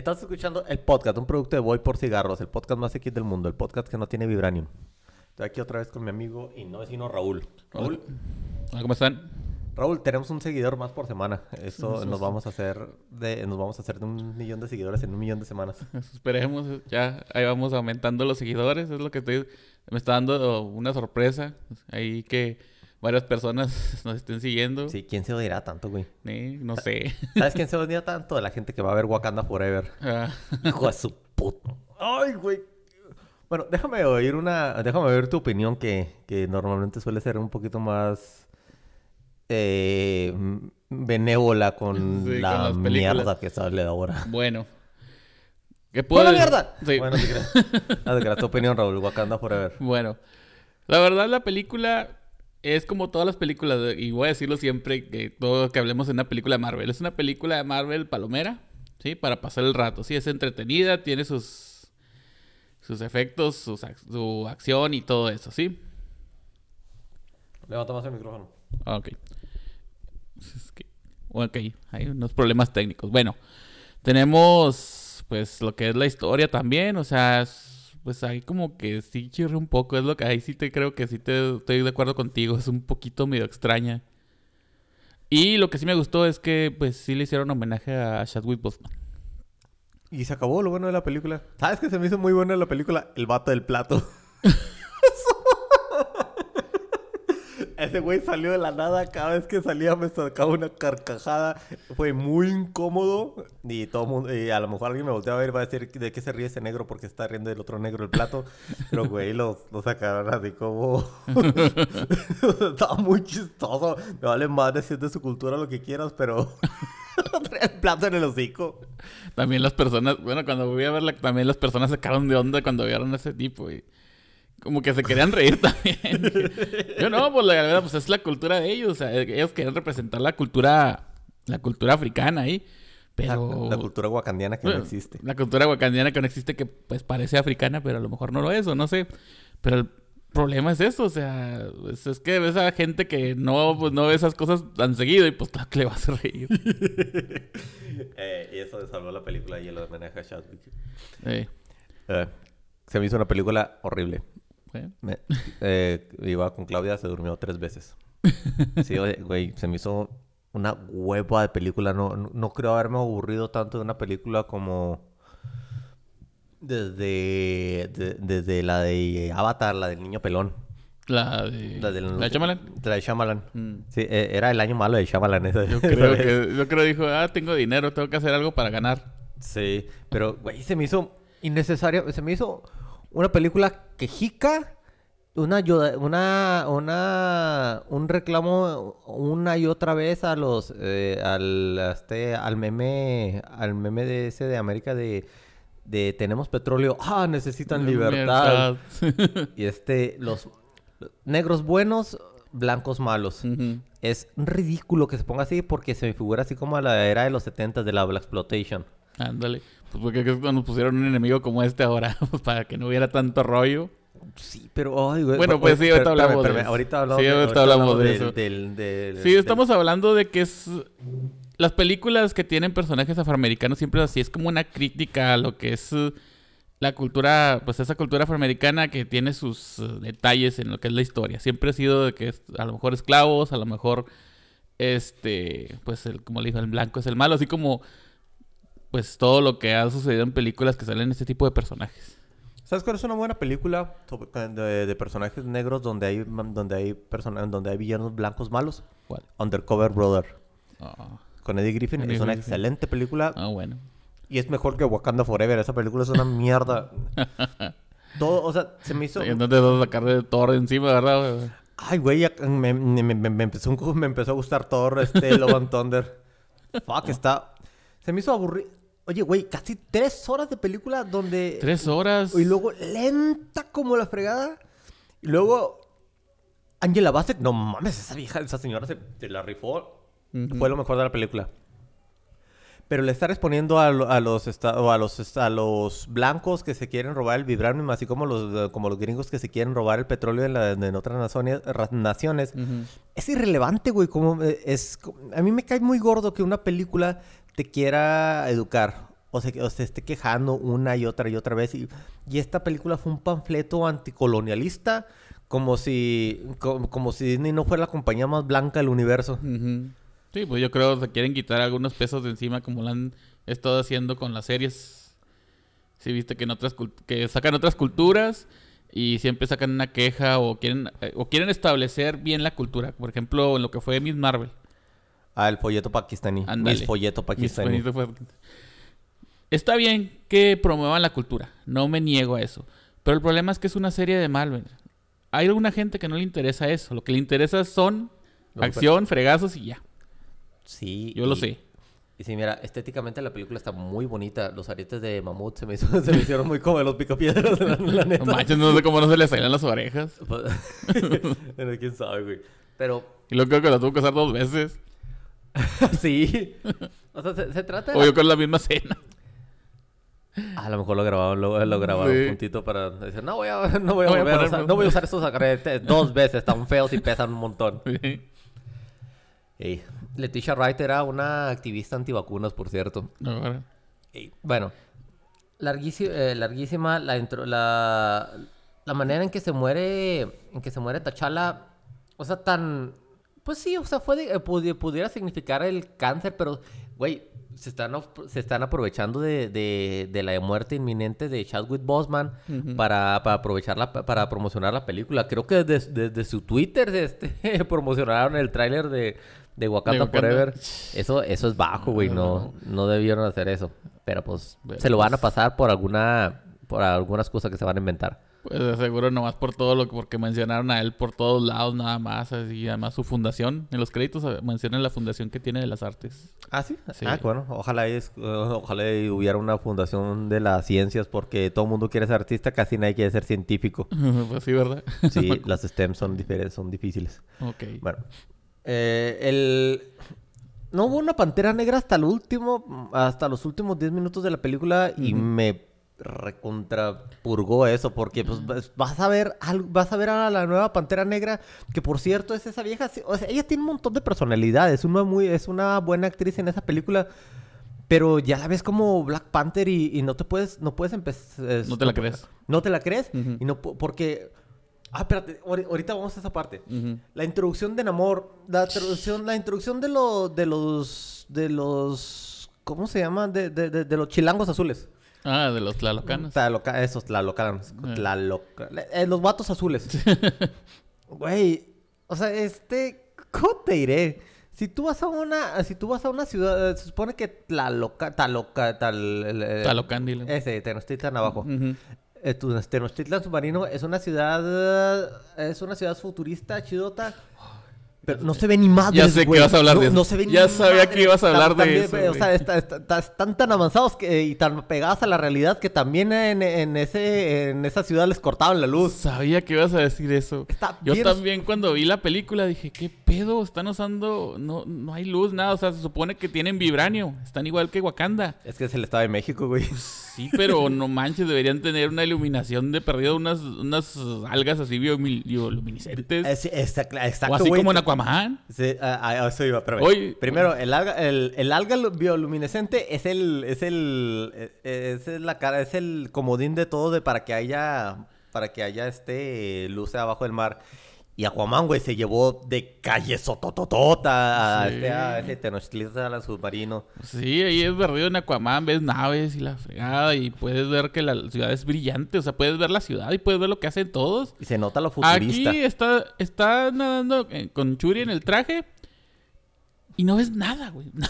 Estás escuchando el podcast, un producto de Voy por Cigarros, el podcast más X del mundo, el podcast que no tiene vibranium. Estoy aquí otra vez con mi amigo y no vecino Raúl. Raúl, Hola, ¿cómo están? Raúl, tenemos un seguidor más por semana. Sí, nos vamos a hacer de, nos vamos a hacer de un millón de seguidores en un millón de semanas. Esperemos, ya ahí vamos aumentando los seguidores, es lo que estoy... Me está dando una sorpresa, ahí que varias personas nos estén siguiendo. Sí, ¿quién se odiará tanto, güey? Eh, no sé. ¿Sabes quién se odia tanto? La gente que va a ver Wakanda Forever. Ah, Hijo de su puto. Ay, güey. Bueno, déjame oír una. Déjame oír tu opinión que, que normalmente suele ser un poquito más. eh, benévola con Sí, con la las películas. mierda que sale ahora. bueno. ¿Qué ¡Pon la decir? mierda! Sí. Bueno, te creas, tu opinión, Raúl. Wakanda Forever. Bueno, la verdad la película es como todas las películas, y voy a decirlo siempre que todo que hablemos de una película de Marvel, es una película de Marvel palomera, ¿sí? Para pasar el rato, sí, es entretenida, tiene sus sus efectos, sus su acción y todo eso, ¿sí? Levanta más el micrófono. Ah, Ok. Es que- Ok, hay unos problemas técnicos. Bueno, tenemos pues lo que es la historia también, o sea, es- pues ahí como que sí chirre un poco, es lo que ahí sí te creo que sí te estoy de acuerdo contigo, es un poquito medio extraña. Y lo que sí me gustó es que pues sí le hicieron homenaje a Chadwick Boseman. Y se acabó lo bueno de la película. ¿Sabes que se me hizo muy buena la película? El vato del plato. Ese güey salió de la nada. Cada vez que salía me sacaba una carcajada. Fue muy incómodo. Y todo mundo, y a lo mejor alguien me volteaba a ver y va a decir de qué se ríe ese negro porque está riendo el otro negro el plato. Pero güey, lo, lo sacaron así como. Estaba muy chistoso. Me vale más decir de su cultura lo que quieras, pero. El plato en el hocico. También las personas, bueno, cuando voy a verla, también las personas sacaron de onda cuando vieron a ese tipo y como que se querían reír también. Yo no, pues la verdad, pues es la cultura de ellos, o sea, ellos querían representar la cultura, la cultura africana ahí, pero... La, la cultura wakandiana que no existe. La cultura wakandiana que no existe, que pues parece africana, pero a lo mejor no lo es, o no sé. Pero el problema es eso, o sea, es, es que ves a gente que no, pues, no ve esas cosas tan seguido y pues claro que le vas a reír. Eh, y eso salvó la película y el homenaje a Chadwick. Eh, Eh, se me hizo una película horrible. Me- eh, iba con Claudia, se durmió tres veces. Sí, oye, güey, se me hizo una hueva de película. No, no, no creo haberme aburrido tanto de una película como desde, de- desde la de Avatar, la del niño pelón. La de... La, ¿La de Shyamalan? La de Shyamalan. Mm. Sí, eh, era el año malo de Shyamalan. Esa, Yo creo que, yo creo dijo, ah, tengo dinero, tengo que hacer algo para ganar. Sí, pero, güey, se me hizo innecesario. Se me hizo una película quejica, una ayuda, una, una, un reclamo una y otra vez a los, eh, al, este, al meme, al meme de ese de América de, de tenemos petróleo, ah, necesitan libertad. Y este, los negros buenos, blancos malos. Es ridículo que se ponga así porque se me figura así como a la era de los 70 de la Black Exploitation. Ándale. Pues porque nos pusieron un enemigo como este ahora, pues, para que no hubiera tanto rollo. Sí, pero ay, güey. Bueno, pues sí, ahorita hablamos de eso. Ahorita hablamos Sí, de, ahorita hablamos de del- eso. del- del- Sí, estamos hablando de que es... Las películas que tienen personajes afroamericanos siempre es así, es como una crítica a lo que es eh, la cultura, pues esa cultura afroamericana que tiene sus eh, detalles en lo que es la historia. Siempre ha sido de que es, a lo mejor esclavos, a lo mejor, este, pues el, como le dijo, el blanco es el malo, así como, pues todo lo que ha sucedido en películas que salen este tipo de personajes. ¿Sabes cuál es una buena película de, de personajes negros donde hay donde hay persona- donde hay villanos blancos malos? ¿Cuál? Undercover Brother. Ah, Con Eddie Griffin. Eddie es una Griffin. excelente película. ah, bueno. Y es mejor que Wakanda Forever. Esa película es una mierda. Todo, o sea, se me hizo... Y entonces vas a sacar de todo encima, ¿verdad? güey? Ay, güey, me, me- me- me empezó, me empezó a gustar Thor, este, Love and Thunder. Fuck, está... Se me hizo aburrido. Oye, güey, casi tres horas de película donde... Tres horas. Y luego lenta como la fregada. Y luego Angela Bassett, no mames, esa vieja, esa señora se, se la rifó. Ujú. Fue lo mejor de la película. Pero le está respondiendo a, lo- a los a los a los blancos que se quieren robar el vibranium, así como los como los gringos que se quieren robar el petróleo en, la- en otras naciones, naciones. Ujú. Es irrelevante, güey. Como eh, es, a mí me cae muy gordo que una película te quiera educar o se, o se esté quejando una y otra y otra vez. Y, y esta película fue un panfleto anticolonialista, como si, como, como si Disney no fuera la compañía más blanca del universo. Ujú. Sí, pues yo creo que se quieren quitar algunos pesos de encima como lo han estado haciendo con las series. Sí, viste que en otras que sacan otras culturas y siempre sacan una queja o quieren eh, o quieren establecer bien la cultura. Por ejemplo, en lo que fue Miss Marvel. Ah, el folleto pakistaní. Ándale. Mis folleto pakistaní. Está bien que promuevan la cultura, no me niego a eso. Pero el problema es que es una serie de Marvel. Hay alguna gente que no le interesa eso. Lo que le interesa son acción, fregazos y ya. Sí. Yo lo sé. Y sí, mira, estéticamente la película está muy bonita. Los aretes de mamut se me, hizo- se me hicieron muy como los picapiedras, la, la neta. No manches, no sé cómo no se le salen las orejas. Pero quién sabe, güey. Pero Y luego creo que lo tuvo que hacer dos veces. sí. O sea, se, se trata de... O yo con la misma escena. A lo mejor lo grabaron, lo, lo grabaron Sí. juntito para decir, no voy a, no voy a, No voy a volver a poner- usar, no voy a usar estos aretes dos veces, están feos y pesan un montón. Sí. Ey, Leticia Wright era una activista antivacunas, por cierto. No, ahora. Ey, Bueno, larguísima, larguísima la, intro- la, la manera en que se muere, en que se muere T'Challa, o sea, tan, pues sí, o sea, fue de- eh, pudi- pudiera significar el cáncer, pero, güey, se están, op- se están aprovechando de, de, de la muerte inminente de Chadwick Boseman Ujú. para, para aprovecharla, para promocionar la película. Creo que desde, desde su Twitter este, promocionaron el tráiler de, de Wakanda. Forever. Eso, eso es bajo, güey. No, no debieron hacer eso. Pero pues Bueno, se lo van a pues- pasar por alguna por algunas cosas que se van a inventar. Pues seguro nomás por todo lo que... Porque mencionaron a él por todos lados nada más. Así, además su fundación. En los créditos eh, mencionan la fundación que tiene de las artes. Ah, sí. Sí. Ah, bueno, ojalá es, eh, ojalá y hubiera una fundación de las ciencias porque todo el mundo quiere ser artista, casi nadie quiere ser científico. pues sí, ¿verdad? Sí, las STEM son diferentes, son difíciles. ok. Bueno, eh, el... No hubo una pantera negra hasta el último, hasta los últimos 10 minutos de la película y me recontrapurgó eso porque pues vas- a ver vas a ver a la nueva pantera negra que por cierto es esa vieja, o sea, ella tiene un montón de personalidades, una muy es una buena actriz en esa película. Pero ya la ves como Black Panther y, y no te puedes, no puedes empezar. No te la crees. No te la crees. Y no porque. Ah, espérate, ahori- ahorita vamos a esa parte. La introducción de Namor, la introducción, la introducción de, lo, de los, de los, ¿cómo se llama? De, de, de, de los chilangos azules. Ah, de los tlalocanos. Tlaloca- esos, tlalocanos. Ah. Tlaloca- eh, los vatos azules. Güey, o sea, este, ¿cómo te diré? Si tú vas a una, si tú vas a una ciudad, eh, se supone que Tlaloca, Taloca, tal... eh. Ese, Tenochtitlan abajo. Ujú. Eh, tu- Tenochtitlan submarino es una ciudad eh, es una ciudad futurista chidota pero no se ve ni madres, Ya sé que vas a hablar no, de eso. no se ve ni Ya sabía madres. que ibas a hablar de eso, O sea, está- está- está- están tan avanzados que, y tan pegadas a la realidad que también en, en ese en esa ciudad les cortaban la luz. Sabía que ibas a decir eso. Yo bien- también cuando vi la película dije, ¿qué pedo? Están usando... No, no hay luz, nada. O sea, se supone que tienen vibranio. Están igual que Wakanda. Es que es el estado de México, güey. Sí, pero no manches, deberían tener una iluminación de perdido, unas, unas algas así bioluminiscentes. Es- está cla- o exacto, así güey. como en Aquaman. Sí, a, eso iba, pero Oye, primero el alga el, el alga lu- bioluminescente es el es el es, es la cara es el comodín de todo de para que haya para que haya este luz abajo del mar y Aquaman, güey, se llevó de calle sotototota a Sí. este a ese Tenochtitlan submarino. Sí, ahí es perdido en Aquaman, ves naves y la fregada y puedes ver que la ciudad es brillante, o sea, puedes ver la ciudad y puedes ver lo que hacen todos. Y se nota lo Aquí futurista. está, está nadando eh, con Churi en el traje y no ves nada, güey.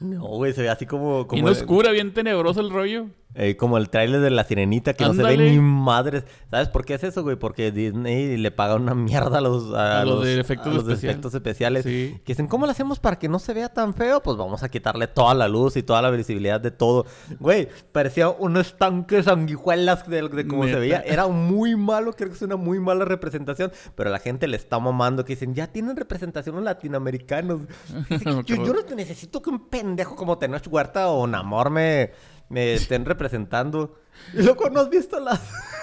No, güey, se ve así como como Bien oscura, bien tenebroso el rollo. Eh, como el tráiler de La Sirenita, que no se ve ni madres. ¿Sabes por qué es eso, güey? Porque Disney le paga una mierda a los, a A los los, de efectos a los efectos especiales. Sí. Que dicen, ¿cómo lo hacemos para que no se vea tan feo? Pues vamos a quitarle toda la luz y toda la visibilidad de todo. Güey, parecía un estanque de sanguijuelas de, de cómo se veía. Era muy malo, creo que es una muy mala representación. Pero la gente le está mamando que dicen, ya tienen representación los latinoamericanos. Yo, yo no necesito que un pendejo como Tenoch Huerta o Namor me, me estén representando. Y loco, ¿no has visto las...?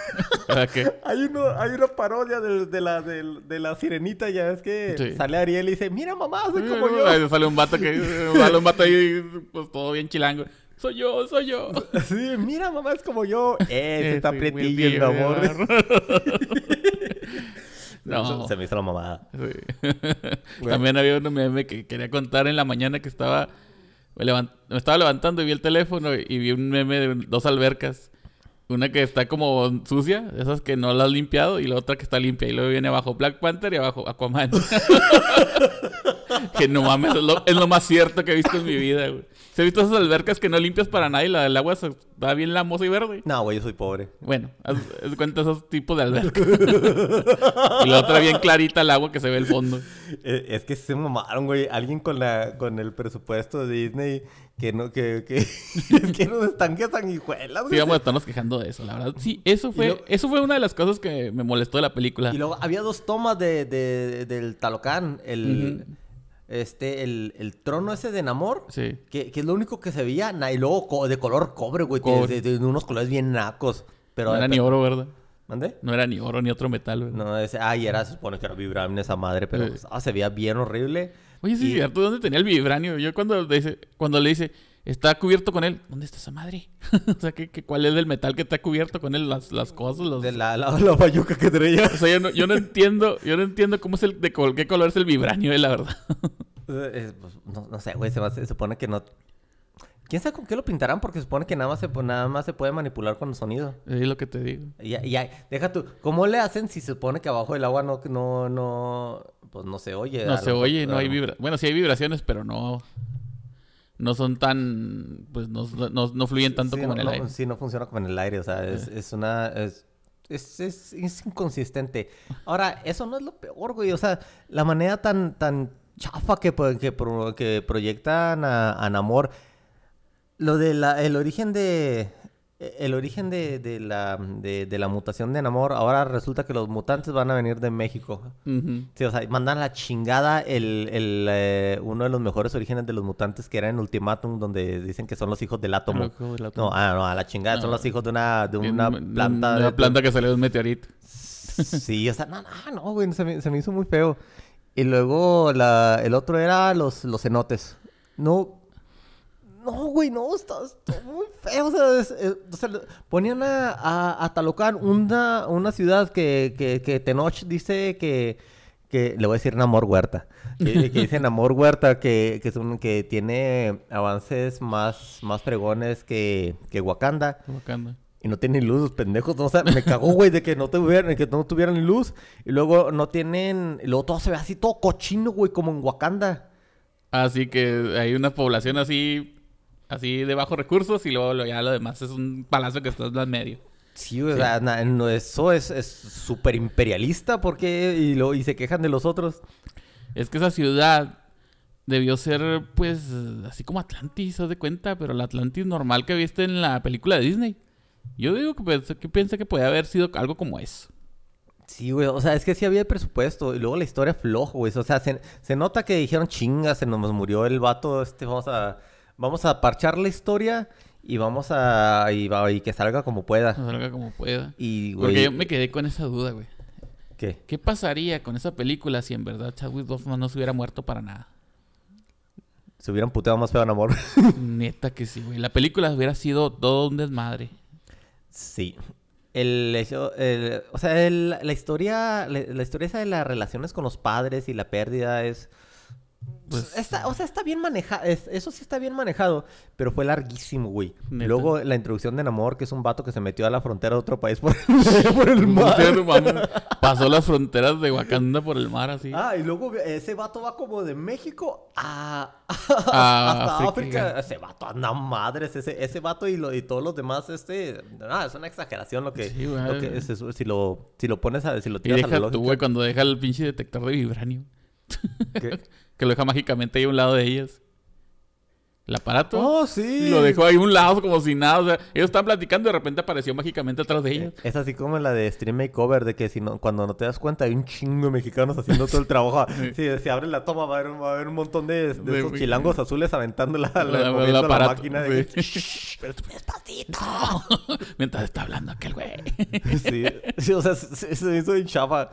¿Para qué? Hay, uno, hay una parodia de, de la, de, de la sirenita, ya es que Sí. sale Ariel y dice, mira mamá, soy como yo. Ahí sale un vato que sale un vato ahí, pues todo bien chilango. Soy yo, soy yo. Sí, mira, mamá, es como yo. Eh, está el buen día, amor. No. Se me hizo la mamada. Sí. También había un meme que quería contar en la mañana que estaba... Me, estaba levantando y vi el teléfono y vi un meme de dos albercas. Una que está como sucia, esas que no la has limpiado, y la otra que está limpia. Y luego viene abajo Black Panther y abajo Aquaman. que no mames, es lo, es lo más cierto que he visto en mi vida, güey. ¿Se visto esas albercas que no limpias para nada y la del agua se- está bien lamosa y verde? No, güey, yo soy pobre. Bueno, haz, cuenta esos tipos de albercas. y la otra bien clarita el agua que se ve el fondo. Eh, Es que se mamaron, güey. Alguien con la con el presupuesto de Disney que no que que es que nos están que sanguijuelas. Sí, güey. vamos a estarnos quejando de eso, la verdad. Sí, eso fue, luego- eso fue una de las cosas que me molestó de la película. Y luego había dos tomas de, de- del Talocán, el. Este el, el trono ese de Namor. Sí. Que, que es lo único que se veía, y luego co- de color cobre, güey, de- Cobre. De, de unos colores bien nacos. Pero no era ni oro, ¿verdad? ¿Mande? No era ni oro ni otro metal, ¿verdad? No, ese, ay, era, se supone que era vibrable esa madre, pero Sí. pues, ah, se veía bien horrible. Oye, sí, Y- cierto, ¿dónde tenía el vibranio? Yo cuando le dice, cuando le dice, está cubierto con él, ¿dónde está esa madre? o sea, ¿qué, qué, cuál es el metal que está cubierto con él? Las, las cosas, los... De la, la, la bayuca que traía. O sea, yo no, yo no entiendo, yo no entiendo cómo es el, de col- qué color es el vibranio, eh, la verdad. Eh, pues, no, no sé, güey, se, se supone que no... ¿Quién sabe con qué lo pintarán? Porque se supone que nada más se, nada más se puede manipular con el sonido. es lo que te digo. Y, y deja tú, ¿cómo le hacen si se supone que abajo del agua no, no, no, pues no se oye? No se oye, no hay vibraciones. Bueno, sí hay vibraciones, pero no... No son tan... Pues no, no, no fluyen tanto Sí, como no, en el no, aire. Sí, no funciona como en el aire, o sea, es, es una... Es, es, es- es inconsistente. Ahora, eso no es lo peor, güey, o sea, la manera tan, tan chafa que, pro- que, que proyectan a, a Namor, lo de la, el origen de... El origen de, de la, de, de la mutación de Namor, ahora resulta que los mutantes van a venir de México. Ujú. Sí, o sea, mandan la chingada el, el, eh, uno de los mejores orígenes de los mutantes que era en Ultimatum, donde dicen que son los hijos del átomo. Del. No, ah, no, a la chingada, son No. los hijos de una, de una de planta. Una de- planta que salió de un meteorito. Sí, o sea, no, no, no, güey, se me, se me hizo muy feo. Y luego la, el otro era los, los cenotes. No, no, güey, no, está, está muy feo. O sea, es- es- o sea, ponían a, a, a Talocán, una, una ciudad que, que, que Tenoch dice que, que, le voy a decir Namor Huerta, que, que dice Namor Huerta que, que, es un- que tiene avances más, más fregones que, que Wakanda. Wakanda. Y no tienen luz, los pendejos. No, o sea, me cagó, güey, de que no tuvieran, que no tuvieran luz. Y luego no tienen. Y luego todo se ve así, todo cochino, güey, como en Wakanda. Así que hay una población así, así de bajos recursos y luego lo- ya lo demás es un palacio que está en medio. Sí, güey, o sea, na- no, eso es es súper imperialista, porque y, lo, y se quejan de los otros. Es que esa ciudad debió ser, pues, así como Atlantis, haz de cuenta, pero la Atlantis normal que viste en la película de Disney. Yo digo que pensé que, pensé que puede haber sido algo como eso. Sí, güey, o sea, es que sí había presupuesto. Y luego la historia flojo, güey. O sea, se, se nota que dijeron, chinga, se nos murió el vato, este, vamos a, vamos a parchar la historia y vamos a, y, va- y que salga como pueda. Salga como pueda. Y, güey, Porque yo me quedé con esa duda, güey. ¿qué? ¿Qué pasaría con esa película si en verdad Chadwick Boseman no se hubiera muerto para nada? Se hubieran puteado más feo en amor. Neta que sí, güey. La película hubiera sido todo un desmadre. Sí. El hecho, el- o sea, el- la historia, la, la historia esa de las relaciones con los padres y la pérdida es, Pues- está, o sea, está bien manejado, eso sí está bien manejado, pero fue larguísimo, güey. Neta. Luego la introducción de Namor, que es un vato que se metió a la frontera de otro país por, por el mar. Pasó las fronteras de Wakanda por el mar así. Ah, y luego ese vato va como de México a, A hasta África. África. Ese vato anda madres, ese, ese vato y, lo, y todos los demás, este, ah, es una exageración lo que, Sí, lo que es si lo, si lo pones a, si lo y tiras a la deja tú, güey, cuando deja el pinche detector de vibranio. ¿Qué? Que lo deja mágicamente ahí a un lado de ellas. El aparato. Oh, sí. Lo dejó ahí a un lado como si nada. O sea, ellos estaban platicando y de repente apareció mágicamente atrás de ellos. Es así como en la de Stream Makeover, de que si no, cuando no te das cuenta hay un chingo de mexicanos haciendo todo el trabajo. Si se abre la toma va a haber, va a haber un montón de, esos chilangos azules aventando la, la, La- la aparato, máquina. de que, sí. "Shh, pero tú despacito. Mientras está hablando aquel güey. sí, sí, o sea, se, hizo bien chafa.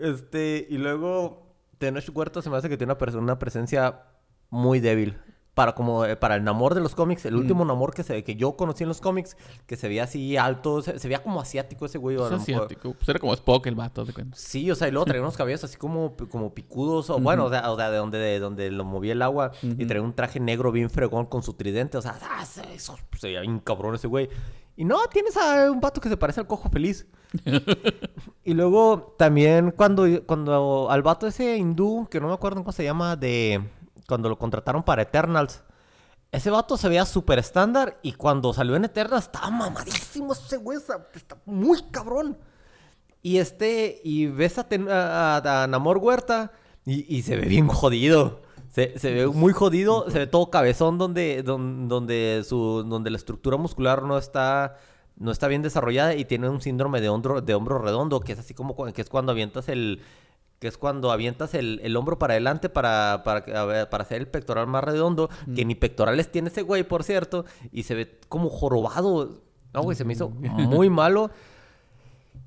Este, y luego, Tenoch Huerta se me hace que tiene una, pers- una presencia muy débil. para como eh, para el Namor de los cómics, el Mm. último Namor que se que yo conocí en los cómics, que se veía así alto, se, se veía como asiático ese güey. Es asiático. Pues era como Spock el vato, de cuenta. Sí, o sea, y luego traía unos cabellos así como, como picudos, o bueno, o sea, o sea, de donde, de donde lo movía el agua, y traía un traje negro bien fregón con su tridente, o sea, ah, se veía bien cabrón ese güey. Y no, tienes a un vato que se parece al cojo feliz. y luego también cuando, cuando al vato ese hindú, que no me acuerdo cómo se llama, de cuando lo contrataron para Eternals. Ese vato se veía súper estándar y cuando salió en Eternals estaba mamadísimo ese güey, está muy cabrón. Y este, y ves a, Ten- a- a- a Namor Huerta y, y se ve bien jodido. Se, se ve muy jodido, se ve todo cabezón donde, don- donde, su, donde la estructura muscular no está, no está bien desarrollada y tiene un síndrome de hombro, de hombro redondo, que es así como que es cuando avientas el, que es cuando avientas el, el hombro para adelante para, para, para hacer el pectoral más redondo, que ni pectorales tiene ese güey, por cierto, y se ve como jorobado. No, güey, se me hizo muy malo.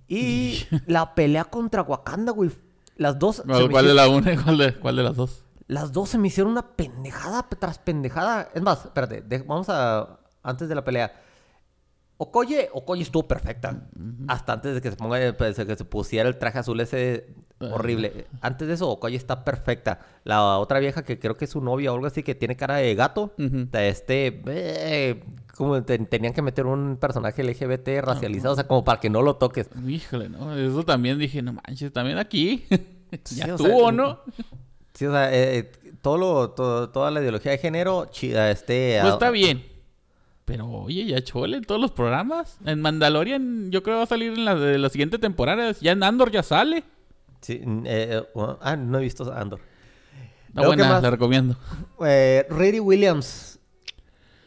Y la pelea contra Wakanda, güey. Las dos. ¿Cuál, de la una y cuál de, cuál de las dos? Las dos se me hicieron una pendejada pe- tras pendejada. Es más, espérate, de- vamos a. Antes de la pelea. Okoye, Okoye estuvo perfecta. Hasta antes de que se ponga, pues, que se pusiera el traje azul ese horrible. Antes de eso, Okoye está perfecta. La otra vieja que creo que es su novia o algo así, que tiene cara de gato. Ujú. Este, eh, como te- tenían que meter un personaje LGBT racializado, o sea, como para que no lo toques. Híjole, ¿no? Eso también dije, no manches, también aquí. Sí, ya sea, estuvo, ¿no? Sí, o sea, eh, eh, todo lo, todo- toda la ideología de género, chida, este... Pues está bien. Pero, oye, ya chole en todos los programas. En Mandalorian, yo creo que va a salir en la de la siguiente temporada. Ya en Andor ya sale. Sí, eh, bueno, ah, no he visto Andor. Está Luego, ¿qué buena, la recomiendo. Eh, Riri Williams.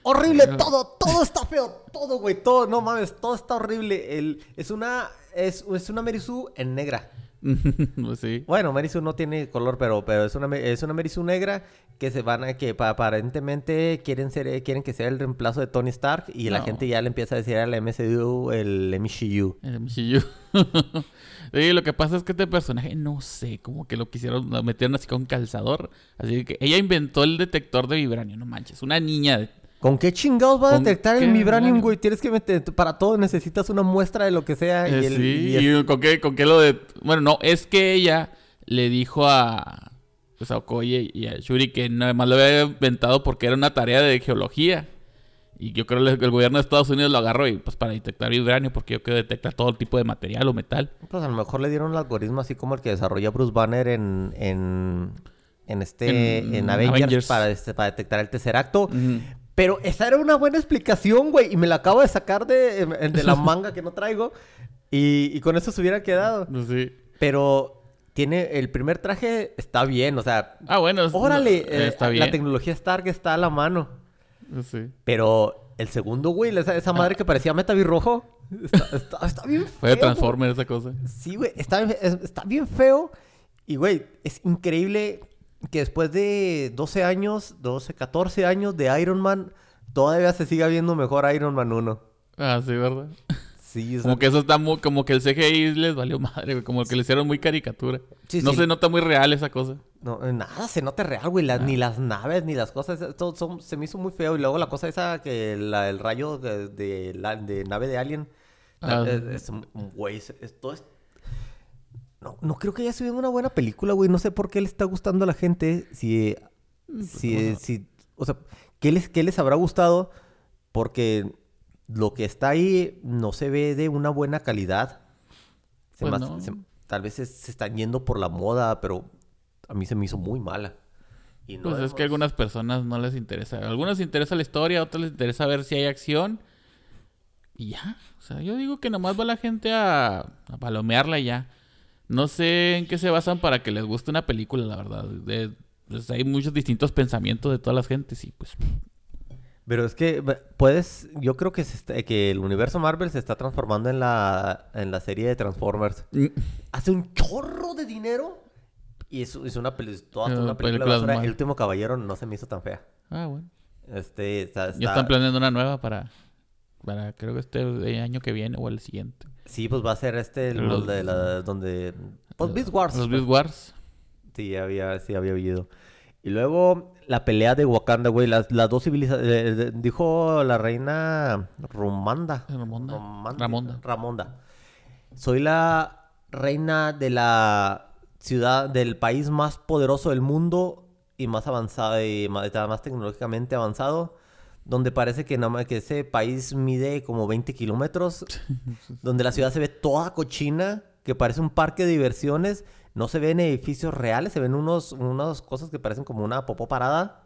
Horrible todo, todo está feo, todo, güey, todo, no mames, todo está horrible. El, es una, es, es una Mary Sue en negra. pues sí. Bueno, Mary Sue no tiene color, pero, pero es una, es una Mary Sue negra que se van a, que pa- aparentemente quieren ser, eh, quieren que sea el reemplazo de Tony Stark y la gente ya le empieza a decir al MCU el MCU. El MCU. sí, lo que pasa es que este personaje, no sé, como que lo quisieron, lo metieron así con calzador. Así que ella inventó el detector de vibranio, no manches. Una niña de- ¿Con qué chingados va a ¿Con detectar el vibranium, güey? Tienes que meter, para todo necesitas una muestra de lo que sea. Eh, y el, sí, y el- y con qué, con qué lo de... Bueno, no, es que ella le dijo a... Pues a Okoye y a Shuri que nada más lo había inventado porque era una tarea de geología. Y yo creo que el gobierno de Estados Unidos lo agarró y pues para detectar vibranio, porque yo creo que detecta todo tipo de material o metal. Pues a lo mejor le dieron un algoritmo así como el que desarrolla Bruce Banner en, en, en este, en, En Avengers, Avengers. Para, este- para detectar el tercer acto. Pero esa era una buena explicación, güey. Y me la acabo de sacar de, de la manga que no traigo. Y, y con eso se hubiera quedado. Sí. Pero tiene, el primer traje está bien, o sea... Ah, bueno. Órale, no, eh, está la bien. tecnología Stark está a la mano. Sí. Pero el segundo, güey, esa, esa madre que parecía Metavi rojo, está, está- está bien feo. Fue de. Transformer esa cosa. Sí, güey, está bien feo. Y, güey, es increíble que después de 12 años, 12, 14 años de Iron Man, todavía se siga viendo mejor Iron Man 1. Ah, sí, ¿verdad? Sí, o sea, Como que eso está muy... Como que el CGI les valió madre, güey. Como que le hicieron muy caricatura. Sí, no sí. se nota muy real esa cosa. no, nada se nota real, güey. las- Ni las naves, ni las cosas. todo son- se me hizo muy feo. Y luego la cosa esa que la- el rayo de, de la de nave de Alien. Ah. es, es güey, es- esto es... No, no creo que haya sido una buena película, güey. No sé por qué le está gustando a la gente. Si... Si, si, o sea, ¿qué les, ¿qué les habrá gustado? Porque lo que está ahí no se ve de una buena calidad. Se Pues no. se- tal vez se están yendo por la moda, pero a mí se me hizo muy mala. Y no Pues es que a algunas personas no les interesa. A algunas les interesa la historia, a otras les interesa ver si hay acción. Y ya. O sea, yo digo que nomás va la gente a, a palomearla y ya. No sé en qué se basan para que les guste una película, la verdad. De- pues hay muchos distintos pensamientos de todas las gentes y pues... Pero es que puedes... Yo creo que, se está- que el universo Marvel se está transformando en la, en la serie de Transformers. Hace un chorro de dinero. Y es, es una, peli- toda una película. El último caballero no se me hizo tan fea. Ah, bueno. Este, está, Ya está- están planeando una nueva para... Para creo que este año que viene o el siguiente. Sí, pues va a ser este el Los- de la donde pues Beast Wars. Los pues. Beast Wars. Sí, había sí había oído. Y luego la pelea de Wakanda, güey. Las, las dos civilizaciones. dijo la reina Rumanda. Ramonda. Romanda- Ramonda. Ramonda. Soy la reina de la ciudad, del país más poderoso del mundo y más avanzado y más, más tecnológicamente avanzado. Donde parece que, nada más que ese país mide como 20 kilómetros. donde la ciudad se ve toda cochina, que parece un parque de diversiones. No se ven edificios reales, se ven unos, unas cosas que parecen como una popó parada.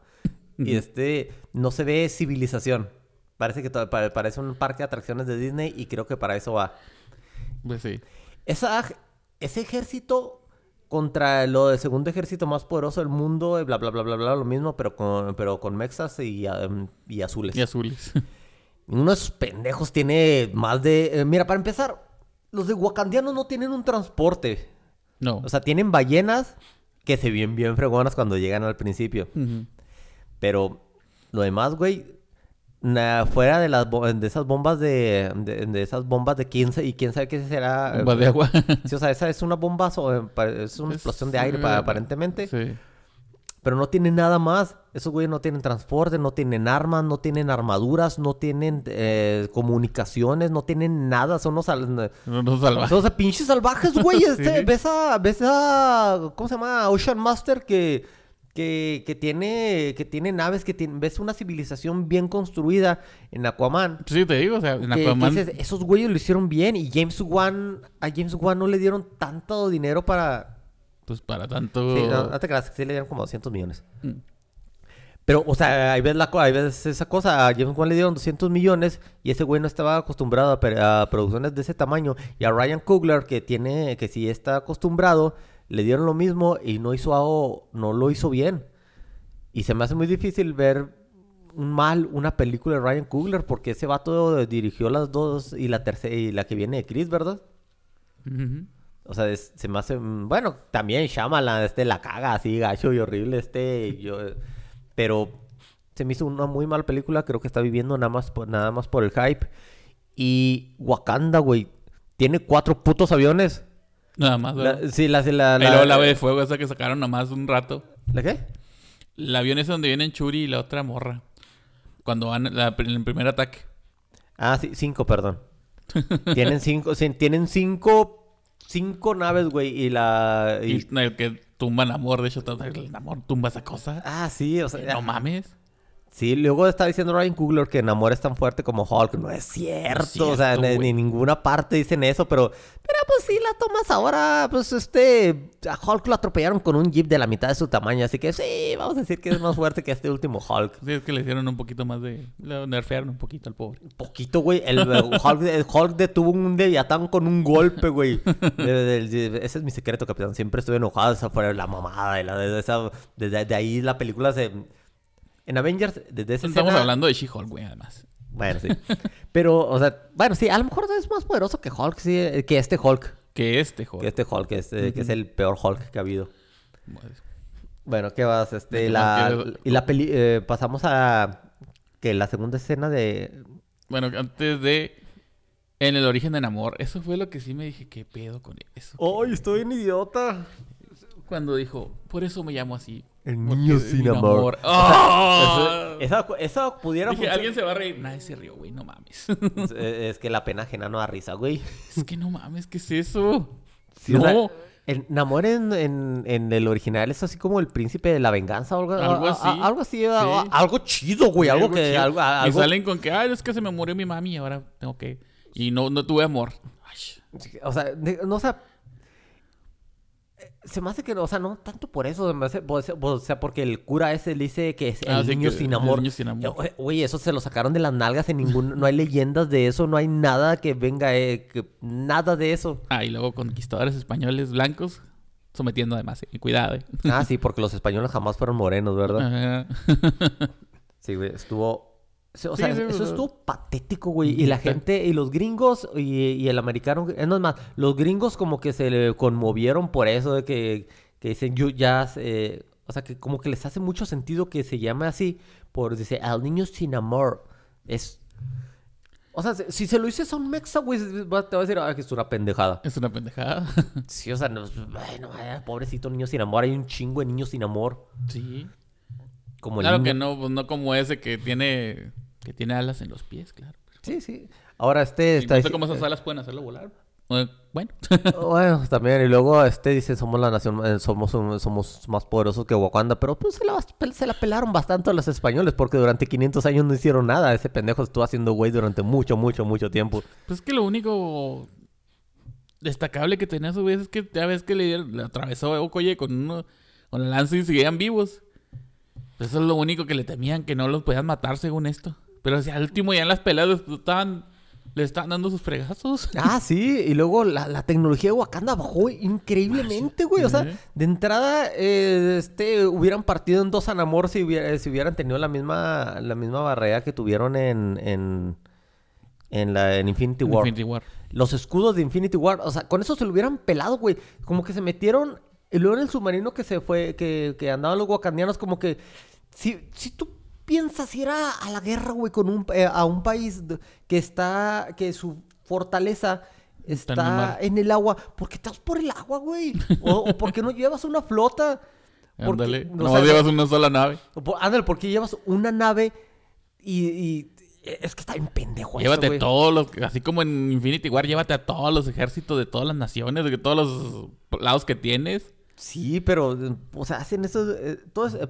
Y este, no se ve civilización. Parece que pa- parece un parque de atracciones de Disney y creo que para eso va. Pues sí. Esa, ese ejército contra lo del segundo ejército más poderoso del mundo, eh, bla, bla, bla, bla, bla, lo mismo, pero con, pero con mexas y, um, y azules. Y azules. Uno de esos pendejos tiene más de... eh, mira, para empezar, los de Wakandianos no tienen un transporte. No. O sea, tienen ballenas que se ven bien fregonas cuando llegan al principio. Pero lo demás, güey, na- fuera de las de esas bombas de, de, de esas bombas de 15 y quién sabe qué será. eh, Bomba de agua. Sí, o sea, esa es una bomba, eh, es una Es, explosión de aire eh, pa- aparentemente. Sí. Pero no tienen nada más. Esos güeyes no tienen transporte, no tienen armas, no tienen armaduras, no tienen eh, comunicaciones, no tienen nada. Son unos, sal- No, no salva. son, sea, pinches salvajes, güey. Este, ves, a, ves a. ¿Cómo se llama? Ocean Master que. Que, que tiene que tiene naves que tiene, ves una civilización bien construida en Aquaman Sí, te digo, o sea, en que- que Aquaman. dices, esos güeyes lo hicieron bien y James Wan a James Wan no le dieron tanto dinero para Pues para tanto. Sí, no, no te creas, sí le dieron como 200 millones. Mm. Pero, o sea, ahí ves, la, ahí ves esa cosa. A James Wan le dieron 200 millones y ese güey no estaba acostumbrado a, a producciones de ese tamaño. Y a Ryan Coogler, que tiene, que sí está acostumbrado, le dieron lo mismo y no hizo algo, no lo hizo bien. Y se me hace muy difícil ver mal una película de Ryan Coogler porque ese vato dirigió las dos y la tercera y la que viene de Chris, ¿verdad? O sea, es- se me hace... mm, Bueno, también Shyamalan, este, la caga así, gacho y horrible, este... Yo, pero se me hizo una muy mala película. Creo que está viviendo nada más por, nada más por el hype. Y Wakanda, güey, tiene cuatro putos aviones. Nada más. La- sí, la... la, la- luego la ave de fuego esa que sacaron nomás un rato. ¿La qué? El avión es donde vienen Churi y la otra morra. Cuando van en el primer ataque. Ah, sí, cinco, perdón. tienen cinco... sí, tienen cinco... Cinco naves, güey, y la... y- Y el que tumba Namor, de hecho, el Namor tumba esa cosa. Ah, sí, o sea... No mames. Sí, luego está diciendo Ryan Coogler que Namor es tan fuerte como Hulk. No es cierto. No es o sea, ni, ni en ninguna parte dicen eso, pero... Pero pues sí, la tomas ahora, pues este... A Hulk lo atropellaron con un jeep de la mitad de su tamaño, así que sí, vamos a decir que es más fuerte que este último Hulk. Sí, es que le hicieron un poquito más de... Le nerfearon un poquito al pobre. Poquito, güey. El, el Hulk, el Hulk detuvo un Leviatán con un golpe, güey. De- de- de- ese es mi secreto, capitán. Siempre estoy enojado. Esa fue la mamada. y la, de, esa, desde de ahí la película se... En Avengers, desde esa Estamos escena- hablando de She-Hulk, güey, además. Bueno, sí. Pero, o sea, bueno, sí, a lo mejor es más poderoso que Hulk, sí, eh, que este Hulk. Que este, Que joder. este Hulk, que es, eh, que es el peor Hulk que ha habido. Bueno, ¿qué vas? ¿De Este, la, y la peli, eh, pasamos a que la segunda escena de... Bueno, antes de... En el origen de Namor. Eso fue lo que sí me dije, ¿qué pedo con eso? ¡Ay, estoy en idiota! Cuando dijo, por eso me llamo así. El niño sin mi amor. ¡Ah! Esa, esa pudiera Dije, alguien se va a reír. Nadie se rió, güey, no mames. Es que la pena ajena no da risa, güey. es que no mames, ¿qué es eso? Sí, o no. sea, el Namor en, en, en el original es así como el príncipe de la venganza o algo, Algo a- a- así. algo así, a- algo chido, güey. Algo que... Algo, Y salen con que, ay, es que se me murió mi mami y ahora tengo que... Y no, no tuve amor. Ay, O sea, no, o sea... Se me hace que, o sea, no tanto por eso, se me hace- o sea, o sea, porque el cura ese le dice que es el Ah, niño que sin el amor. niño sin amor. Eh, Güey, eso se lo sacaron de las nalgas en ningún, no hay leyendas de eso, no hay nada que venga, eh, que, nada de eso. Ah, y luego conquistadores españoles blancos sometiendo además. eh, Cuidado, eh. Ah, sí, porque los españoles jamás fueron morenos, ¿verdad? Ajá. Sí, güey, estuvo... O sea, sí, eso estuvo patético, güey. Y la gente, y los gringos, y, y el americano, no es más, los gringos como que se le conmovieron por eso, de que, que dicen, yo ya, eh, o sea, que como que les hace mucho sentido que se llame así, por, dice, al niño sin amor. Es... O sea, si se lo dices a un mexa, güey, te va a decir, ah, que es una pendejada. Es una pendejada. Sí, o sea, no, ay, pobrecito niño sin amor, hay un chingo de niños sin amor. sí. Como Claro que no, pues no como ese que tiene que tiene alas en los pies, claro. Sí, sí. Ahora este está no sé dici- cómo esas alas pueden hacerlo volar. Eh, Bueno, Bueno, también, y luego este dice, somos la nación, eh, somos, somos más poderosos que Wakanda, pero pues se la, se la pelaron bastante a los españoles porque durante 500 años no hicieron nada. Ese pendejo estuvo haciendo güey durante mucho, mucho, mucho tiempo. pues es que lo único destacable que tenía a su vez es que ya ves que le, le atravesó a Okoye con uno con la lanza y seguían vivos. Eso es lo único que le temían, que no los podían matar según esto. Pero si al último ya en las peleas estaban, le estaban dando sus fregazos. Ah, sí, y luego la, la tecnología de Wakanda bajó increíblemente, güey. O sea, de entrada, eh, este, hubieran partido en dos Anamor si, hubiera- si hubieran tenido la misma, la misma barrera que tuvieron en, en, en, la, en Infinity War. Infinity War. Los escudos de Infinity War, o sea, con eso se lo hubieran pelado, güey. Como que se metieron. Y luego en el submarino que se fue, que, que andaban los wakandianos, como que. Si, si tú piensas ir a, a la guerra, güey, con un, eh, a un país que está. que su fortaleza Está en el agua, ¿por qué estás por el agua, güey? O, o ¿por qué no llevas una flota? Ándale. No sea, llevas una sola nave. Ándale, ¿por qué llevas una nave y. y- es que está bien pendejo eso, Llévate güey. todos los, así como en Infinity War, llévate a todos los ejércitos de todas las naciones, de todos los lados que tienes. Sí, pero, o sea, hacen eso, eh, todo es, eh,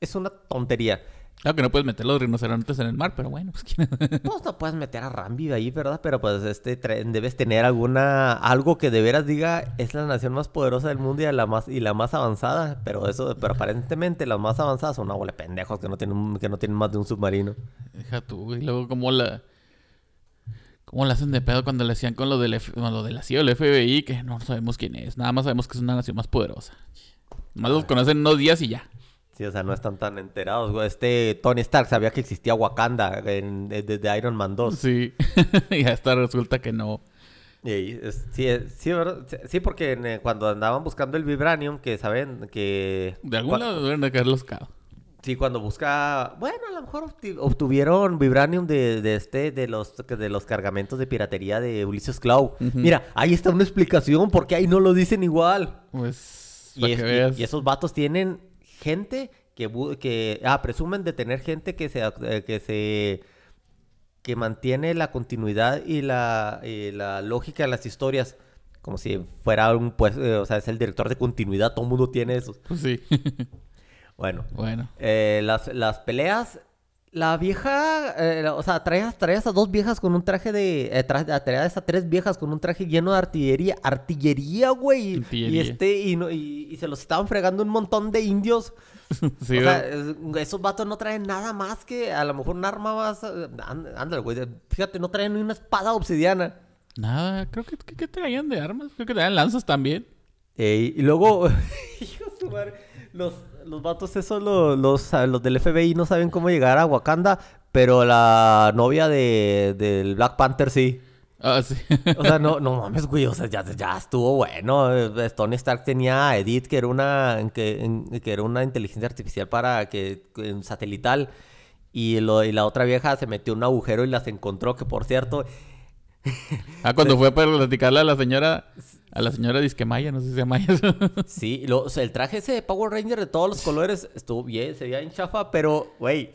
es una tontería. Claro que no puedes meter los rinocerontes en el mar, pero bueno, pues quién- Pues no puedes meter a Rambi ahí, ¿verdad? Pero pues este debes tener alguna, algo que de veras diga es la nación más poderosa del mundo y la más, y la más avanzada. Pero eso, pero aparentemente las más avanzadas son una bola de pendejos que no tienen, que no tienen más de un submarino. Deja tú, y luego cómo la... ¿Cómo la hacen de pedo cuando le decían con lo, del F- con lo de la CIA o el FBI? Que no sabemos quién es. Nada más sabemos que es una nación más poderosa. Más los conocen unos días y ya. Sí, o sea, no están tan enterados. Este Tony Stark sabía que existía Wakanda en- desde Iron Man 2. Sí. y hasta resulta que no. Es- sí, es- sí. Sí, porque en, eh, cuando andaban buscando el Vibranium, que saben que... De algún cua- lado deben de caer los cabos. Sí, cuando busca... Bueno, a lo mejor obtuvieron Vibranium de, de este, de los, de los cargamentos de piratería de Ulysses Claw. Ujú. Mira, ahí está una explicación porque ahí no lo dicen igual. Pues, Y, es- que y- veas. y esos vatos tienen gente que, que... Ah, presumen de tener gente que se... eh, que se que mantiene la continuidad y la, y la lógica de las historias. Como si fuera un, pues, eh, o sea, es el director de continuidad, todo el mundo tiene eso. Pues sí. Bueno, bueno. eh, las, las peleas, la vieja, eh, o sea, traías, traías a dos viejas con un traje de, eh, tra- traías a tres viejas con un traje lleno de artillería, artillería, güey. Y Artillería. este, y, no- y, y se los estaban fregando un montón de indios. Sí, o sea, esos vatos no traen nada más que a lo mejor un arma más. eh, ánd- Ándale, güey. Fíjate, no traen ni una espada obsidiana. Nada, creo que, que, que traían de armas. Creo que traían lanzas también. Ey, y luego, hijo de su madre, los, los vatos esos, los, los, ah, los del FBI no saben cómo llegar a Wakanda, pero la novia de, del Black Panther sí. Ah, sí. O sea, no, no mames, güey, o sea, ya, ya estuvo bueno. Tony Stark tenía a Edith, que era una, que, que era una inteligencia artificial para que, en satelital. Y, lo, y la otra vieja se metió en un agujero y las encontró, que por cierto, Ah, cuando fue para platicarle a la señora, a la señora Disquemaya, no sé si se eso. Sí, el traje ese de Power Ranger de todos los colores estuvo bien, se veía en chafa, pero, güey,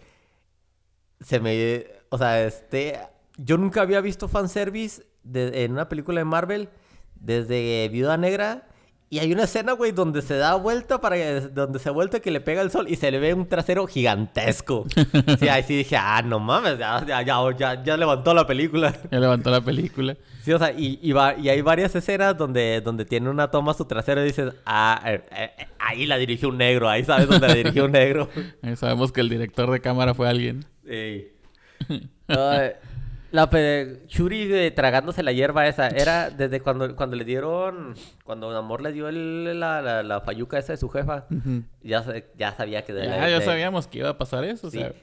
se me... O sea, este... Yo nunca había visto fanservice de, en una película de Marvel desde Viuda Negra. Y hay una escena, güey, donde se da vuelta para... Donde se vuelta que le pega el sol y se le ve un trasero gigantesco. Sí, ahí sí dije, ah, no mames, ya, ya, ya, levantó la película. ya levantó la película. Sí, o sea, y, y, va- y hay varias escenas donde, donde tiene una toma su trasero y dices, ah, eh, eh, eh, ahí la dirigió un negro, ahí sabes dónde la dirigió un negro. Eh, sabemos que el director de cámara fue alguien. Ey. Ay, la pe- Shuri eh, tragándose la hierba esa, era desde cuando, cuando le dieron, cuando Amor le dio el- la, la, la fayuca esa de su jefa, ya, ya sabía que... de- Ya, ya de- sabíamos que iba a pasar eso. o sea,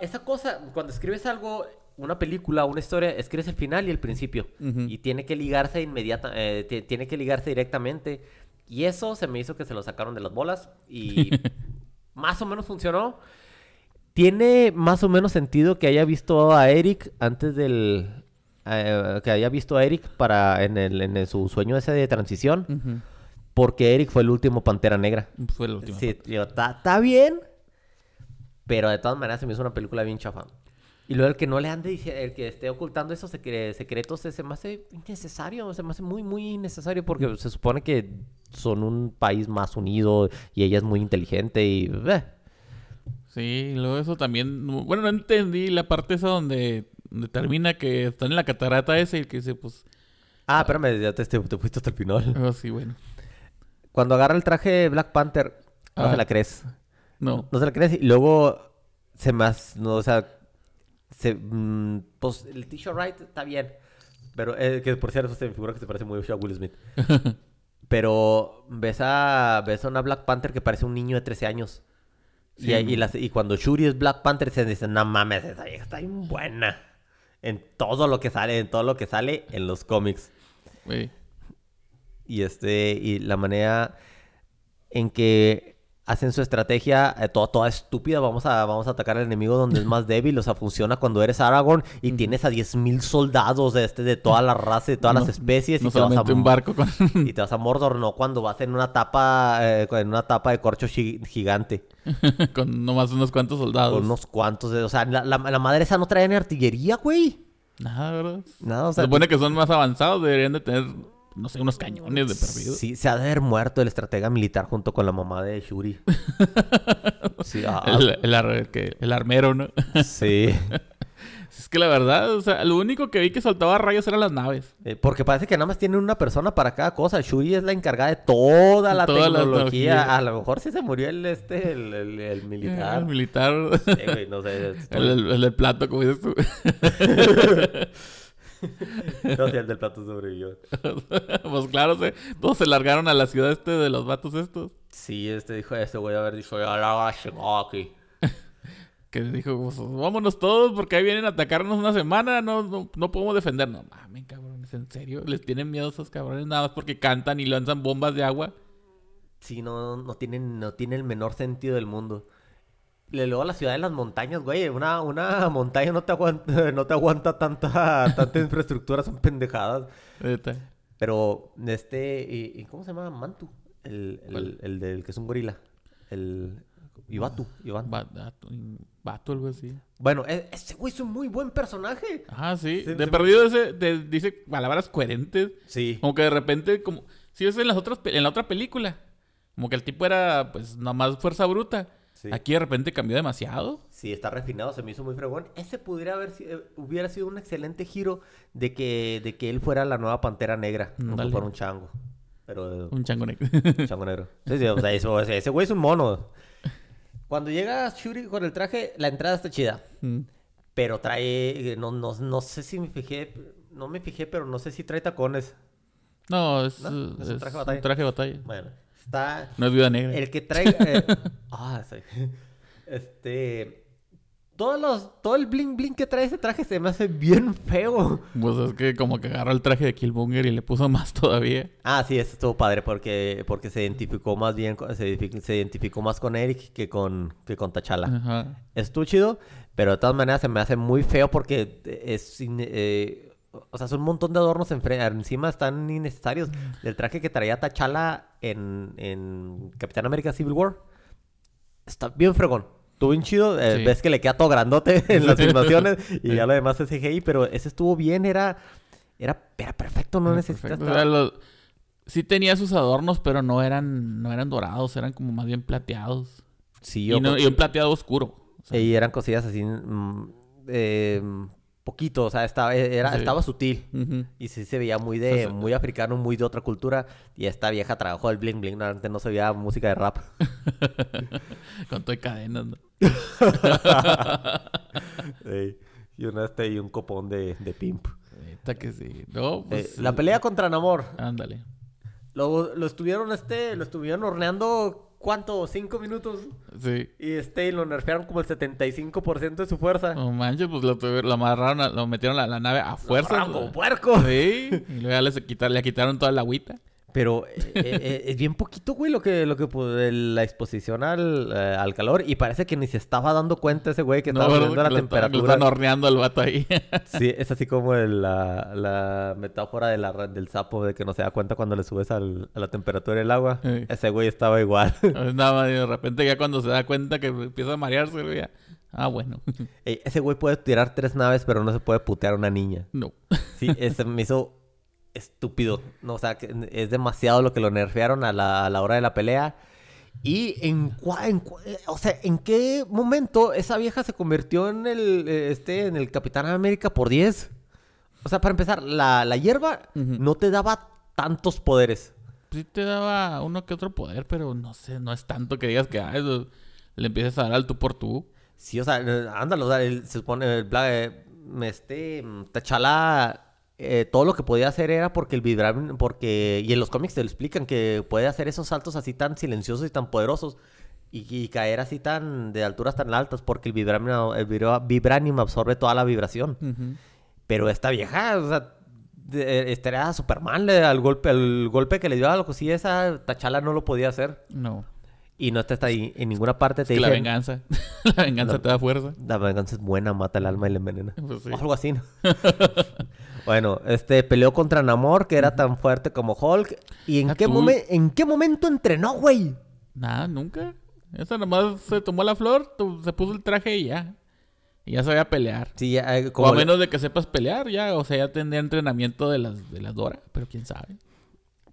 Esa cosa, cuando escribes algo, una película, una historia, escribes el final y el principio. Y tiene que ligarse inmediata, eh, ti- tiene que ligarse directamente. Y eso se me hizo que se lo sacaron de las bolas. Y más o menos funcionó. Tiene más o menos sentido que haya visto a Eric antes del... eh, que haya visto a Eric para en, el, en el- su sueño ese de transición. Porque Eric fue el último Pantera Negra. Fue la última. Sí, está bien. Pero de todas maneras se me hizo una película bien chafa. Y luego el que no le ande, dice- el que esté ocultando esos secre- secretos, se se me hace innecesario, se me hace muy, muy innecesario porque se supone que son un país más unido y ella es muy inteligente y... eh. Sí, luego eso también. Bueno, no entendí la parte esa donde, donde termina que están en la catarata esa y que dice, pues. Ah, espérame, ya te, te- te fuiste hasta el final. Oh, sí, bueno. Cuando agarra el traje Black Panther, no Ah. se la crees. No. No se la crees y luego se más, no, o sea, se, mm, pues el T-shirt right está bien, pero eh, que por cierto se me figura que se parece muy a Will Smith. pero ves a, ves a una Black Panther que parece un niño de 13 años. Y, Sí, y, no. las- y cuando Shuri es Black Panther se dicen, no mames, esa vieja está bien buena. En todo lo que sale, en todo lo que sale en los cómics. Y este, y la manera en que hacen su estrategia, eh, toda, toda estúpida, vamos a, vamos a atacar al enemigo donde es más débil, o sea, funciona cuando eres Aragorn y tienes a 10.000 soldados de este, de toda la raza, de todas las especies, No y, te vas a, solamente un barco con. y te vas a Mordor, no, cuando vas en una tapa, eh, en una tapa de corcho gi- gigante, con nomás unos cuantos soldados. con unos cuantos, de- o sea, la, la- la madre esa no trae ni artillería, güey. Nada, ¿verdad? Nada, o Se sea, supone que son más avanzados, deberían de tener, no sé, unos cañones de perdido. Sí, se ha de haber muerto el estratega militar junto con la mamá de Shuri. Sí, ah, El, el ar- el que- el armero, ¿no? sí. es que la verdad, o sea, lo único que vi que soltaba rayos eran las naves. Eh, porque parece que nada más tienen una persona para cada cosa. Shuri es la encargada de toda la Toda la tecnología. A lo mejor sí se murió el este, el, el- el militar. El militar. Sí, güey, no sé. estoy- el, el- plato, como dices tú. No sé, el del plato sobrevivió. pues claro, se- todos se largaron a la ciudad este de los vatos estos. Sí, este dijo ese güey haber dicho, ya la aquí. Que dijo, pues, vámonos todos porque ahí vienen a atacarnos una semana, no, no, no podemos defendernos. Mames, cabrones, ¿en serio? ¿Les tienen miedo a esos cabrones nada más porque cantan y lanzan bombas de agua? Sí, no, no tiene, no tiene el menor sentido del mundo. Luego la ciudad de las montañas, güey. Una, una montaña no te aguanta, no te aguanta tanta, tanta infraestructura, son pendejadas. Pero, este, y, y ¿cómo se llama? Mantu. El, el, del que es un gorila. El Ibatu, Iván. Va- Vato, vato, algo así. Bueno, e- ese güey es un muy buen personaje. Ah, sí. Sí, de sí. perdido ese, de- dice palabras coherentes. Sí. Como que de repente, como... Si ves en las otras, en la otra película. Como que el tipo era, pues, nomás fuerza bruta. Sí. Aquí de repente cambió demasiado. Sí, está refinado, se me hizo muy fregón. Ese pudiera haber sido, hubiera sido un excelente giro de que, de que él fuera la nueva pantera negra, no que Ándale. fuera un chango. Pero eh, Un chango negro. un chango negro. Sí, sí, o sea, eso- o sea, ese güey es un mono. Cuando llega Shuri con el traje, la entrada está chida. Mm. Pero trae, no, no, no sé si me fijé, no me fijé, pero no sé si trae tacones. No, es, No, es un es traje de batalla. un traje de batalla. Bueno, está, No es viuda negra. el que traiga... eh, ah, sí. Este... Todos los, todo el bling bling que trae ese traje se me hace bien feo. Pues es que como que agarró el traje de Killmonger y le puso más todavía. Ah, sí, eso estuvo padre porque, porque se identificó más bien, con- se, se identificó más con Eric que con, que con T'Challa. Ajá. Estuvo chido, pero de todas maneras se me hace muy feo porque es... eh, o sea, son un montón de adornos encima, están innecesarios. Del traje que traía T'Challa en, en Capitán América Civil War. Está bien fregón. Estuvo bien chido. eh, Sí. Ves que le queda todo grandote en las filmaciones y ya lo demás es CGI, pero ese estuvo bien, era... Era, era perfecto, no necesitas... perfecto. O sea, los- Sí tenía sus adornos, pero no eran, no eran dorados, eran como más bien plateados. Sí, Y, y un plateado oscuro. O sea, Y eran cosillas así, mm, eh, poquito, o sea, estaba, era, Sí. estaba sutil. Y sí se veía muy de, muy africano, muy de otra cultura. Y esta vieja trabajó el bling bling, antes no se veía música de rap. Con todo y cadenas, ¿no? Y, una, este, y un copón de, de pimp. Neta que sí. No, Eh, pues, la pelea contra Namor. Ándale. Lo, lo estuvieron, este, lo estuvieron horneando, ¿cuánto? ¿Cinco minutos? Sí. Y este, lo nerfearon como el 75% de su fuerza. No manches, pues lo, lo amarraron, a- lo metieron a la nave a fuerza. Agarraron como puerco. Sí. Y luego ya les quitaron, le quitaron toda la agüita. Pero eh, eh, es bien poquito, güey, lo que, lo que la exposición al, eh, al calor. Y parece que ni se estaba dando cuenta ese güey que No, estaba subiendo la lo que lo temperatura. están horneando al vato ahí. Sí, es así como el- la, la metáfora de la, ra- del sapo de que no se da cuenta cuando le subes al- a la temperatura del agua. Sí. Ese güey estaba igual. Nada de repente ya cuando se da cuenta que empieza a marearse, güey, ya. Ah, bueno. Ese güey puede tirar tres naves, pero no se puede putear a una niña. no. Sí, ese me hizo estúpido. No, o sea, que es demasiado lo que lo nerfearon a la, a la hora de la pelea. Y en, cua- en cua- o sea, ¿en qué momento esa vieja se convirtió en el eh, este en el Capitán América por 10? O sea, para empezar, la, la hierba Ujú. no te daba tantos poderes. Sí te daba uno que otro poder, pero no sé, no es tanto que digas que ah, eso- le empiezas a dar al tú por tú. Sí, o sea, eh, ándalo, o sea, se supone, el Bla- eh, este, T'Challa, eh, todo lo que podía hacer era porque el Vibranium, porque, y en los cómics te lo explican, que puede hacer esos saltos así tan silenciosos y tan poderosos, y, y caer así tan, de alturas tan altas, porque el Vibranium, el vibra- Vibranium absorbe toda la vibración. Pero esta vieja, o sea, este era Superman, le- al golpe, el golpe que le dio a la cosilla esa, T'Challa no lo podía hacer. No. Y no está ahí, en ninguna parte te Es que la venganza. la venganza No. te da fuerza. La venganza es buena, mata el alma y la envenena. Pues sí. O algo así, ¿no? bueno, este peleó contra Namor, que era tan fuerte como Hulk. ¿Y en, Ah, qué, momen- en qué momento entrenó, güey? Nada, nunca. Esa nomás se tomó la flor, se puso el traje y ya. Y ya sabía pelear. Sí, ya, eh, O a le- menos de que sepas pelear, ya. O sea, ya tendría entrenamiento de las, de las Dora. Pero quién sabe.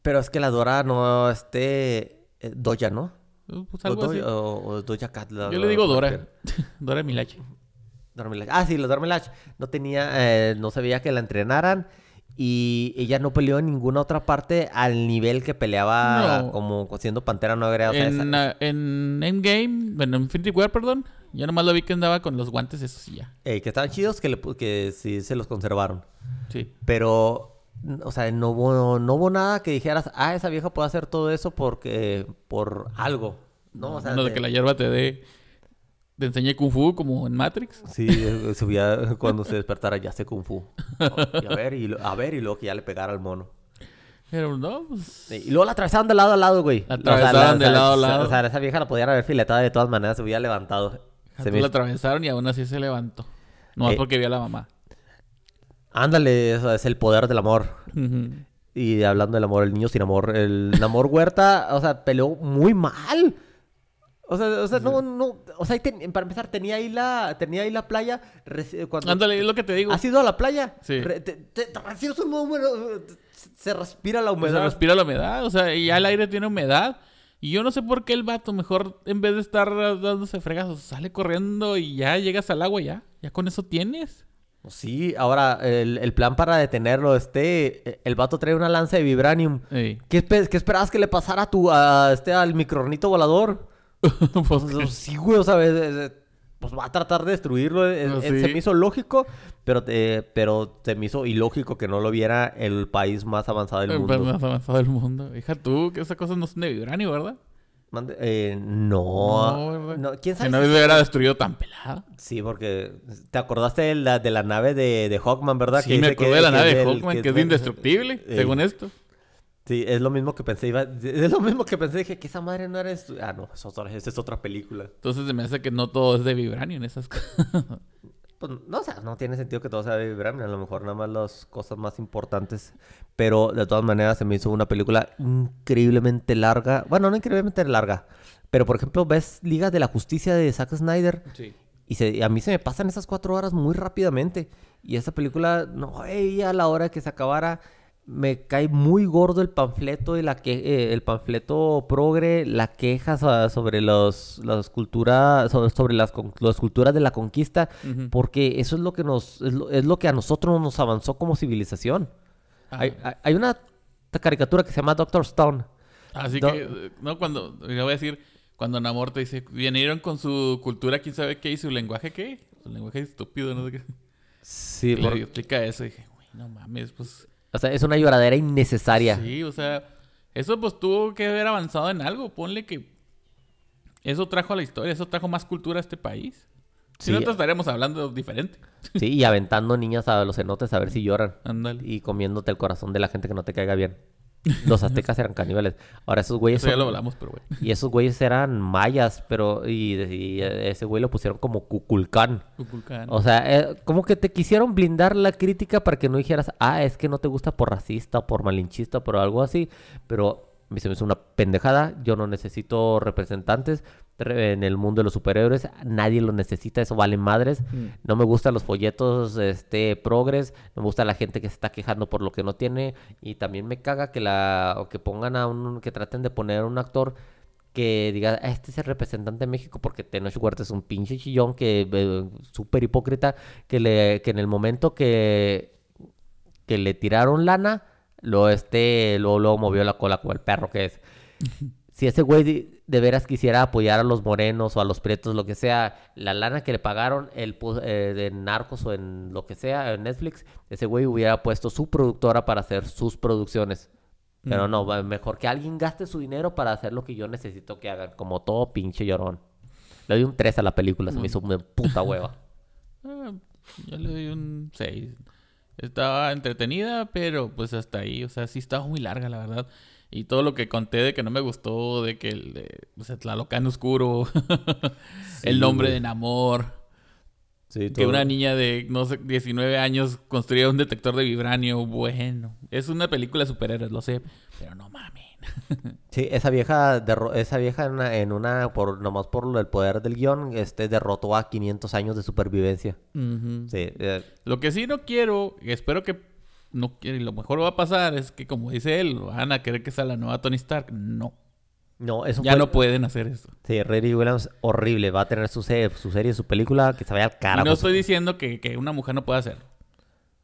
Pero es que la Dora no, este... eh, Doya, ¿no? Pues O, algo así. Doya- o- o Doja Cat. la- Yo le digo Dora. Dora Milache. Dora Milaje. Ah, sí, la Dora Milaje. No tenía... eh, no sabía que la entrenaran. Y ella no peleó en ninguna otra parte al nivel que peleaba No. como siendo Pantera Negra. O sea, en, esa- en Endgame, bueno, en Infinity War, perdón. Yo nomás lo vi que andaba con los guantes, eso sí ya. eh, que estaban chidos, que, le que sí se los conservaron. Sí. Pero, o sea, no hubo, no hubo nada que dijeras, ah, esa vieja puede hacer todo eso porque, por algo. No, o sea, Menos de que la hierba te dé. Te enseñe Kung Fu como en Matrix. Sí, eh, subía cuando se despertara, ya sé Kung Fu. No, y a ver, y, lo- a ver, y luego que ya le pegara al mono. Pero no, pues. Y luego la atravesaban de lado a lado, güey. La O sea, atravesaban de o sea, lado a lado. O sea, esa vieja la podían haber filetada de todas maneras, se hubiera levantado. Se me- la atravesaron y aún así se levantó. No Eh. porque vio a la mamá. Ándale, eso es el poder del amor. Y hablando del amor, el niño sin amor, el Namor Huerta, o sea, peleó muy mal. O sea, o sea, no, no, o sea, ten- para empezar, tenía ahí la, tenía ahí la playa, cuando Ándale, es lo que te digo. has ido a la playa, Sí. Re- te, te- te recibes un se respira la humedad. se respira la humedad, o sea, y ya el aire tiene humedad. Y yo no sé por qué el vato mejor, en vez de estar dándose fregazos, sale corriendo y ya llegas al agua ya. Ya con eso tienes. Sí, ahora, el, el plan para detenerlo, este, el vato trae una lanza de vibranium. Ey. ¿Qué, qué esperabas que le pasara a tu, a este, al micronito volador? Pues, Pues, sí, güey, o sea, es- es- pues va a tratar de destruirlo. es- Pues es- sí. Se me hizo lógico, pero, eh, pero se me hizo ilógico que no lo viera el país más avanzado del el mundo. más avanzado del mundo. Hija tú, que esas cosas no son de vibranio, ¿verdad? Eh, no, No, no, ¿Quién sabe? no si- hubiera destruido tan pelada. Sí, porque te acordaste de la, de la nave de, de Hawkman, ¿verdad? Sí, me dice acordé de la nave de Hawkman, que es indestructible, eh, según esto. Sí, es lo mismo que pensé. Iba, es lo mismo que pensé. Dije que esa madre no era... Ah, no, esa es otra película. Entonces se me hace que no todo es de vibranio en esas cosas. Pues no, o sea, no tiene sentido que todo sea de vibranium. A lo mejor nada más las cosas más importantes. Pero de todas maneras se me hizo una película increíblemente larga. Bueno, no increíblemente larga. Pero por ejemplo, ves Liga de la Justicia de Zack Snyder. Sí. Y se- a mí se me pasan esas cuatro horas muy rápidamente. Y esa película, no veía a la hora que se acabara. Me cae muy gordo el panfleto y la que eh, el panfleto progre, la queja so- sobre los las culturas sobre, sobre las, las culturas de la conquista, porque eso es lo que nos es lo, es lo que a nosotros nos avanzó como civilización. Ah. Hay, hay- una caricatura que se llama Doctor Stone. Así Do- que, no, cuando, le voy a decir, cuando Namor te dice, vinieron con su cultura, quién sabe qué, y su lenguaje qué, su lenguaje estúpido, no sé qué. Sí, Y por- le explica eso, y dije, güey, no mames, pues, o sea, es una lloradera innecesaria. sí, o sea, eso pues tuvo que haber avanzado en algo, ponle que eso trajo a la historia, eso trajo más cultura a este país. Si Sí. no, te estaremos hablando diferente. Sí, y aventando niñas a los cenotes a ver si lloran. Ándale. Y comiéndote el corazón de la gente que no te caiga bien. Los aztecas eran caníbales. Ahora esos güeyes Eso ya lo hablamos, pero bueno. Y esos güeyes eran mayas, pero... Y, y ese güey lo pusieron como Cuculcán. Kukulkan. O sea, eh, como que te quisieron blindar la crítica para que no dijeras, ah, es que no te gusta por racista, por malinchista, por algo así. Pero se me hizo una pendejada. Yo no necesito representantes re- en el mundo de los superhéroes. Nadie lo necesita, eso vale madres. Mm. No me gustan los folletos este, progres. No me gusta la gente que se está quejando por lo que no tiene. Y también me caga que, la, o que pongan a un... que traten de poner a un actor que diga, "Ah, este es el representante de México porque Tenoch Huerta es un pinche chillón que eh, súper hipócrita que le que en el momento que que le tiraron lana lo este luego, luego movió la cola como el perro que es. Si ese güey de, veras quisiera apoyar a los morenos o a los prietos, lo que sea, la lana que le pagaron el eh, de Narcos o en lo que sea, en Netflix, ese güey hubiera puesto su productora para hacer sus producciones. Pero Mm. no, mejor que alguien gaste su dinero para hacer lo que yo necesito que hagan, como todo pinche llorón. Le doy un 3 a la película, se me hizo una puta hueva. Ah, yo le doy un 6. Estaba entretenida, pero pues hasta ahí. O sea, sí estaba muy larga, la verdad. Y todo lo que conté de que no me gustó, de que el de, pues, Tlalocan Oscuro, el nombre de Namor, Sí, que una niña de, no sé, 19 años construía un detector de vibranio. Bueno, es una película de superhéroes, lo sé, pero no mames. Sí, esa vieja, esa vieja en una, en una- por, nomás por el poder del guion, este, derrotó a 500 años de supervivencia. Sí, eh, Lo que sí no quiero, espero que no quiero, y lo mejor va a pasar es que, como dice él, van a querer que sea la nueva Tony Stark. No, no, eso ya fue- no pueden hacer eso. Sí, Riri Williams, horrible. Va a tener su, se- su serie, su película, que se vaya al Y carajo. no estoy diciendo que, que una mujer no pueda hacer.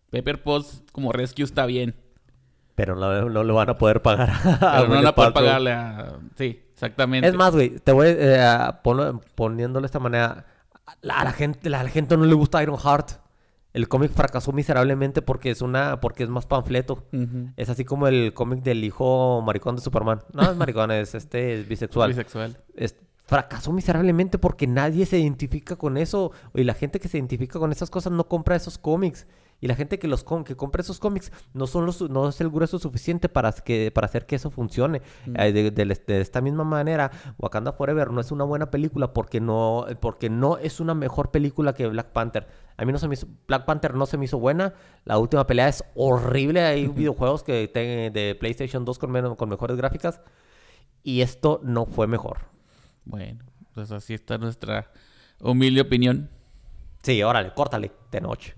Pepper Potts como rescue está bien. Pero no, no lo van a poder pagar. a Pero no van a poder pagarle a... Sí, exactamente. Es más, güey, te voy eh, poniéndolo de esta manera. A la, gente, la gente no le gusta Iron Heart. El cómic fracasó miserablemente porque es una, porque es más panfleto. Es así como el cómic del hijo maricón de Superman. No es maricón, es este es bisexual. Bisexual. Es- fracasó miserablemente porque nadie se identifica con eso. Y la gente que se identifica con esas cosas no compra esos cómics. Y la gente que los com- que compra esos cómics no son los, no es el grueso suficiente para que para hacer que eso funcione. Eh, de, de- de esta misma manera, Wakanda Forever no es una buena película porque no porque no es una mejor película que Black Panther. A mí no se me hizo, Black Panther no se me hizo buena. La última pelea es horrible. Hay videojuegos que te- de PlayStation 2 con, menos- con mejores gráficas. Y esto no fue mejor. Bueno, pues así está nuestra humilde opinión. Sí, órale, córtale de noche.